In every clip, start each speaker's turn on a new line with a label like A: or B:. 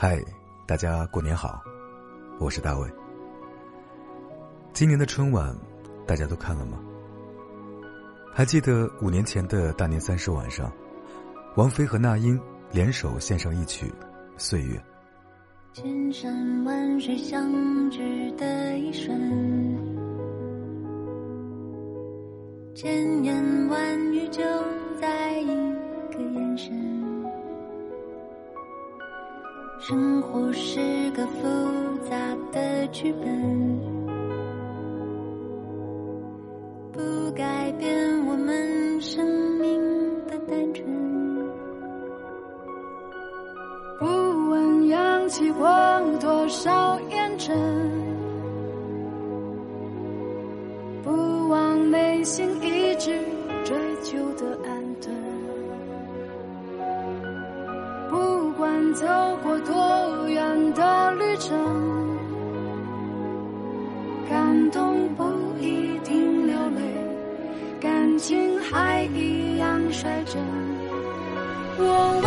A: 嗨，大家过年好，我是大卫。今年的春晚，大家都看了吗？还记得五年前的大年三十晚上，王菲和那英联手献上一曲《岁月》。
B: 千山万水相聚的一瞬，千言万语就生活是个复杂的剧本，不改变我们生命的单纯。
C: 不问扬起过多少烟尘，不忘内心一直追求的安顿。不管走过多远的旅程，感动不一定流泪，感情还一样率真。我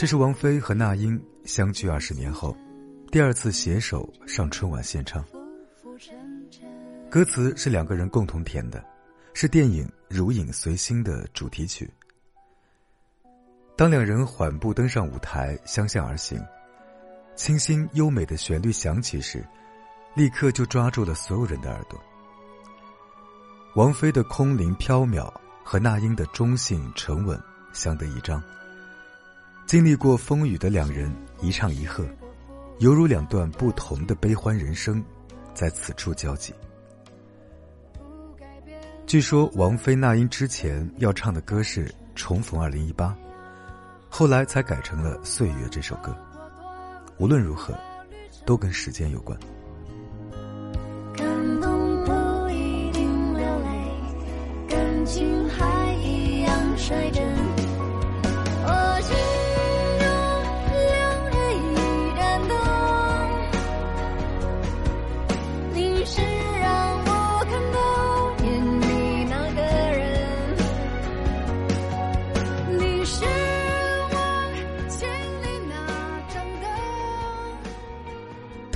A: 这是王菲和那英相距二十年后，第二次携手上春晚献唱。歌词是两个人共同填的，是电影《如影随心》的主题曲。当两人缓步登上舞台，相向而行，清新优美的旋律响起时，立刻就抓住了所有人的耳朵。王菲的空灵飘渺和那英的中性沉稳相得益彰。经历过风雨的两人一唱一和，犹如两段不同的悲欢人生，在此处交集。据说王菲、那英之前要唱的歌是《重逢二零一八》，后来才改成了《岁月》这首歌。无论如何，都跟时间有关。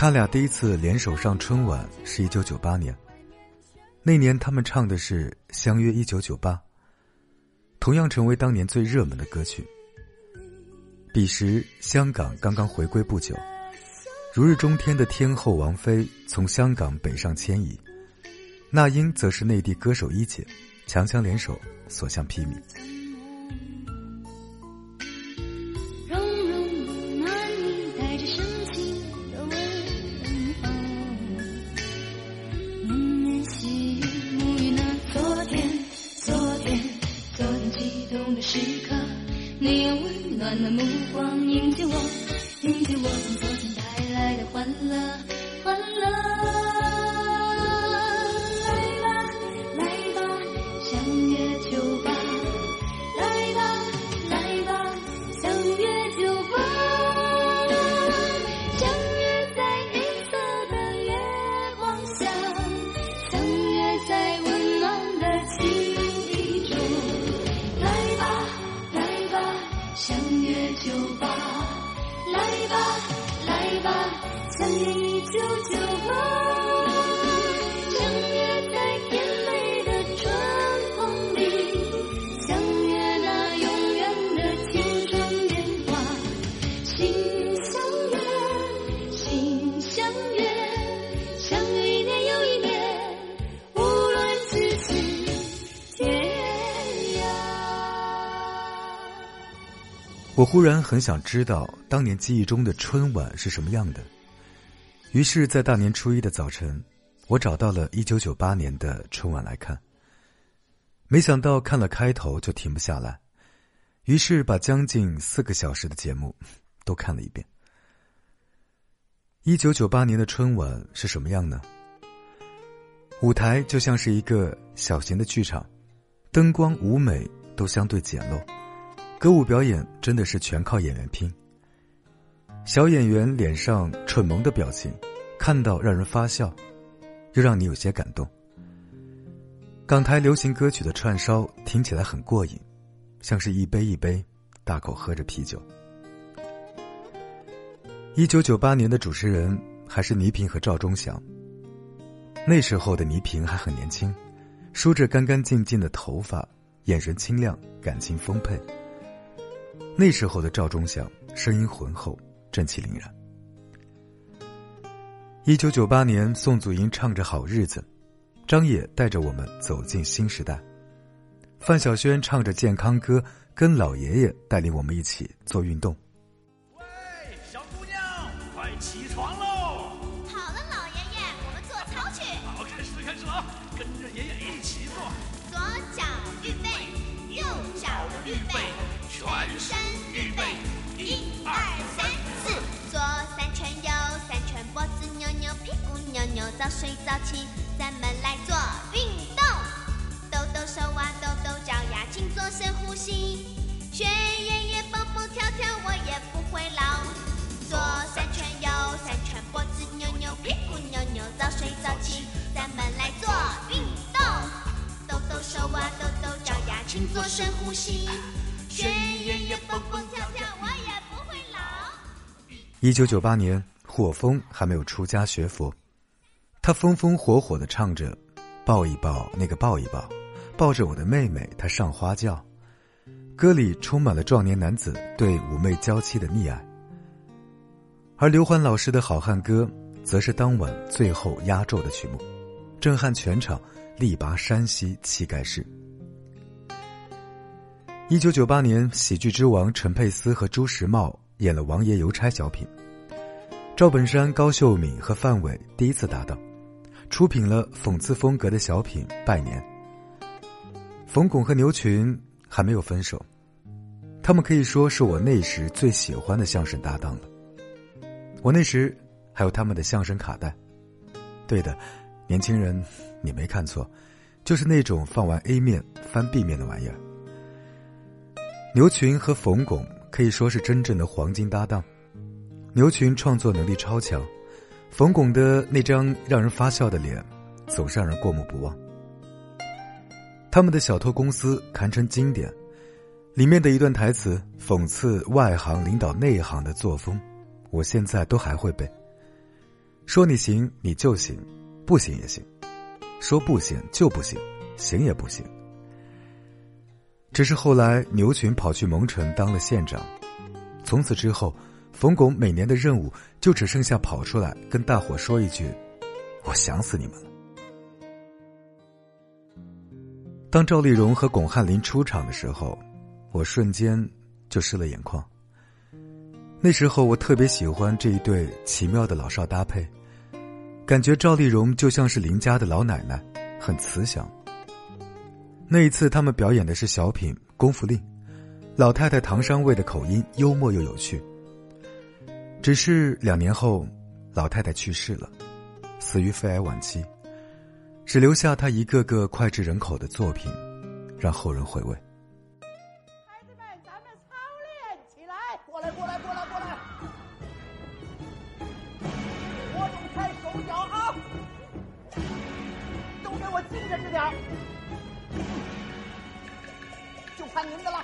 A: 他俩第一次联手上春晚是一九九八年，那年他们唱的是《相约一九九八》，同样成为当年最热门的歌曲。彼时香港刚刚回归不久，如日中天的天后王菲从香港北上迁移，那英则是内地歌手一姐，强强联手，所向披靡。
B: 时刻。你用温暖的目光迎接我，迎接我从昨天带来的欢乐，欢乐。相约一九九八。相约在甜美的春风里，相约那永远的青春年华。心相约，心相约，相约一年又一年，无论咫尺天涯。
A: 我忽然很想知道当年记忆中的春晚是什么样的，于是，在大年初一的早晨，我找到了一九九八年的春晚来看。没想到看了开头就停不下来，于是把将近四个小时的节目 都看了一遍。一九九八年的春晚是什么样呢？舞台就像是一个小型的剧场，灯光舞美都相对简陋，歌舞表演真的是全靠演员拼。小演员脸上蠢萌的表情，看到让人发笑，又让你有些感动。港台流行歌曲的串烧听起来很过瘾，像是一杯一杯大口喝着啤酒。一九九八年的主持人还是倪萍和赵忠祥。那时候的倪萍还很年轻，梳着干干净净的头发，眼神清亮，感情丰沛。那时候的赵忠祥声音浑厚，正气凛然。一九九八年，宋祖英唱着《好日子》，张也带着我们走进新时代，范晓萱唱着健康歌，跟老爷爷带领我们一起做运动。
D: 早起，咱们来做运动。抖抖手啊，抖抖脚呀，请做深呼吸。学爷爷蹦蹦跳跳，我也不会老。左三圈，右三圈，脖子扭扭，屁股扭扭，早睡早起，咱们来做运动。抖抖手啊，抖抖脚呀，请做深呼吸。学爷爷蹦蹦跳跳，我也不会老。
A: 一九九八年，霍峰还没有出家学佛，他风风火火的唱着：“抱一抱那个抱一抱，抱着我的妹妹，她上花轿。”歌里充满了壮年男子对妩媚娇妻的溺爱。而刘欢老师的好汉歌，则是当晚最后压轴的曲目，震撼全场，力拔山兮气盖世。一九九八年，喜剧之王陈佩斯和朱时茂演了《王爷邮差》小品，赵本山、高秀敏和范伟第一次搭档，出品了讽刺风格的小品《拜年》。冯巩和牛群还没有分手，他们可以说是我那时最喜欢的相声搭档了。我那时还有他们的相声卡带，对的，年轻人，你没看错，就是那种放完 A 面翻 B 面的玩意儿。牛群和冯巩可以说是真正的黄金搭档，牛群创作能力超强，冯巩的那张让人发笑的脸，总是让人过目不忘。他们的小偷公司堪称经典，里面的一段台词讽刺外行领导内行的作风。我现在都还会背。说你行你就行，不行也行；说不行就不行，行也不行。只是后来牛群跑去蒙城当了县长，从此之后，冯巩每年的任务就只剩下跑出来跟大伙说一句：“我想死你们了。”当赵丽蓉和巩汉林出场的时候，我瞬间就湿了眼眶。那时候我特别喜欢这一对奇妙的老少搭配，感觉赵丽蓉就像是邻家的老奶奶，很慈祥。那一次他们表演的是小品《功夫令》，老太太唐山味的口音幽默又有趣。只是两年后老太太去世了死于肺癌晚期只留下她一个个脍炙人口的作品让后人回味。
E: 孩子们咱们操练起来！过来过来过来过来！我都开手脚啊！都给我精神着点儿就看您的了。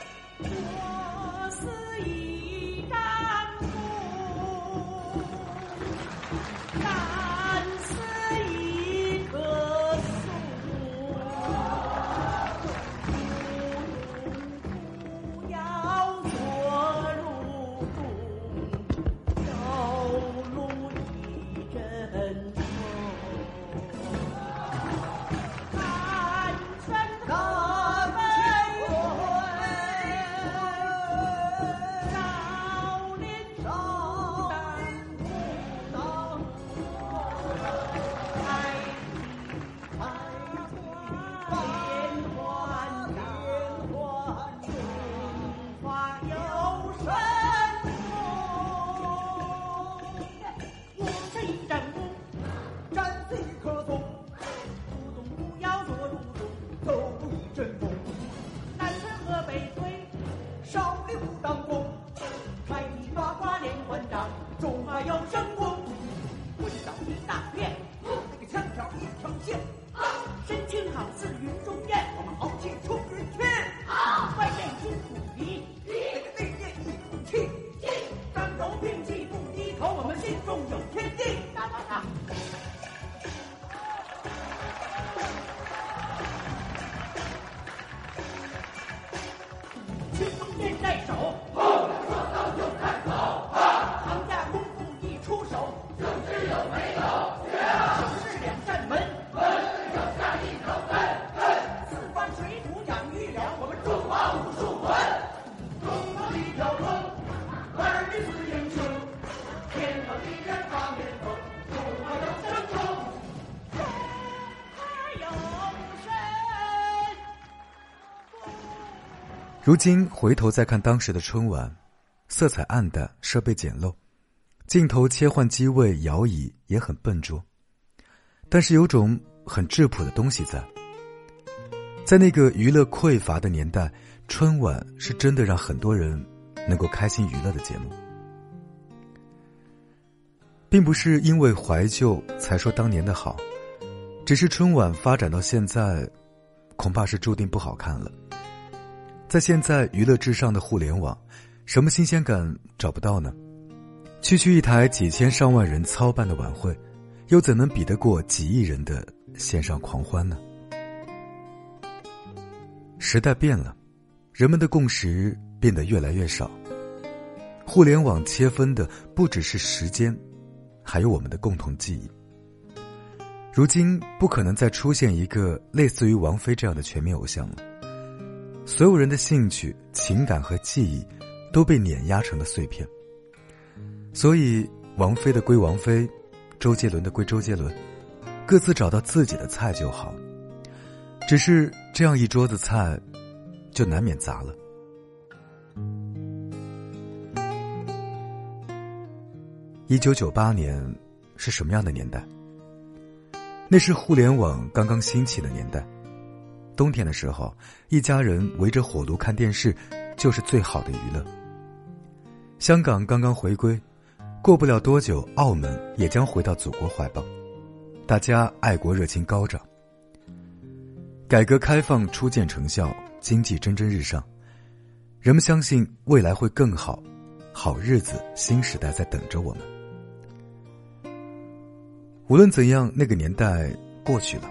A: 如今回头再看当时的春晚，色彩暗淡，设备简陋，镜头切换机位、摇椅也很笨拙，但是有种很质朴的东西在。在那个娱乐匮乏的年代，春晚是真的让很多人能够开心娱乐的节目，并不是因为怀旧才说当年的好，只是春晚发展到现在，恐怕是注定不好看了。在现在娱乐至上的互联网，什么新鲜感找不到呢？区区一台几千上万人操办的晚会，又怎能比得过几亿人的线上狂欢呢？时代变了，人们的共识变得越来越少。互联网切分的不只是时间，还有我们的共同记忆。如今不可能再出现一个类似于王菲这样的全民偶像了。所有人的兴趣、情感和记忆都被碾压成了碎片，所以王菲的归王菲，周杰伦的归周杰伦，各自找到自己的菜就好。只是这样一桌子菜，就难免砸了。一九九八年是什么样的年代？那是互联网刚刚兴起的年代。冬天的时候，一家人围着火炉看电视，就是最好的娱乐。香港刚刚回归，过不了多久，澳门也将回到祖国怀抱，大家爱国热情高涨。改革开放初见成效，经济蒸蒸日上，人们相信未来会更好，好日子、新时代在等着我们。无论怎样，那个年代过去了。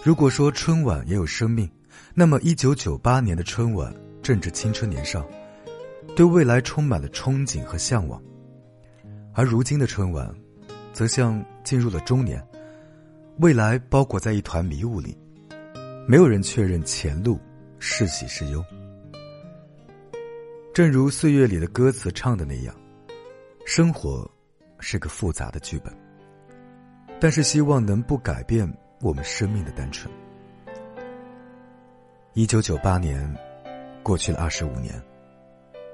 A: 如果说春晚也有生命，那么一九九八年的春晚正值青春年少，对未来充满了憧憬和向往；而如今的春晚，则像进入了中年，未来包裹在一团迷雾里，没有人确认前路是喜是忧。正如岁月里的歌词唱的那样，生活是个复杂的剧本，但是希望能不改变。我们生命的单纯。一九九八年，过去了二十五年，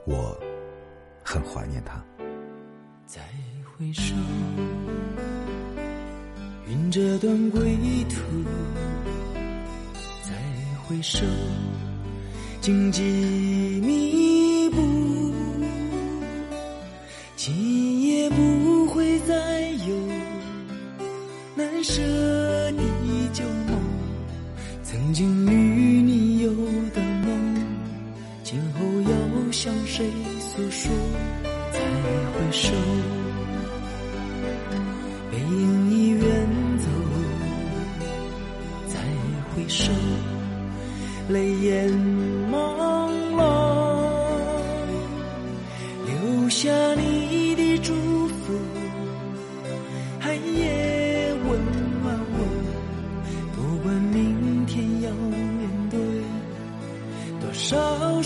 A: 我很怀念他。
F: 再回首，云这段归途；再回首，荆棘密布，今夜不会再有难舍。曾经与你有的梦，今后要向谁诉说？再回首，背影已远走。再回首，泪眼朦胧，留下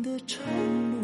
F: 的的承诺。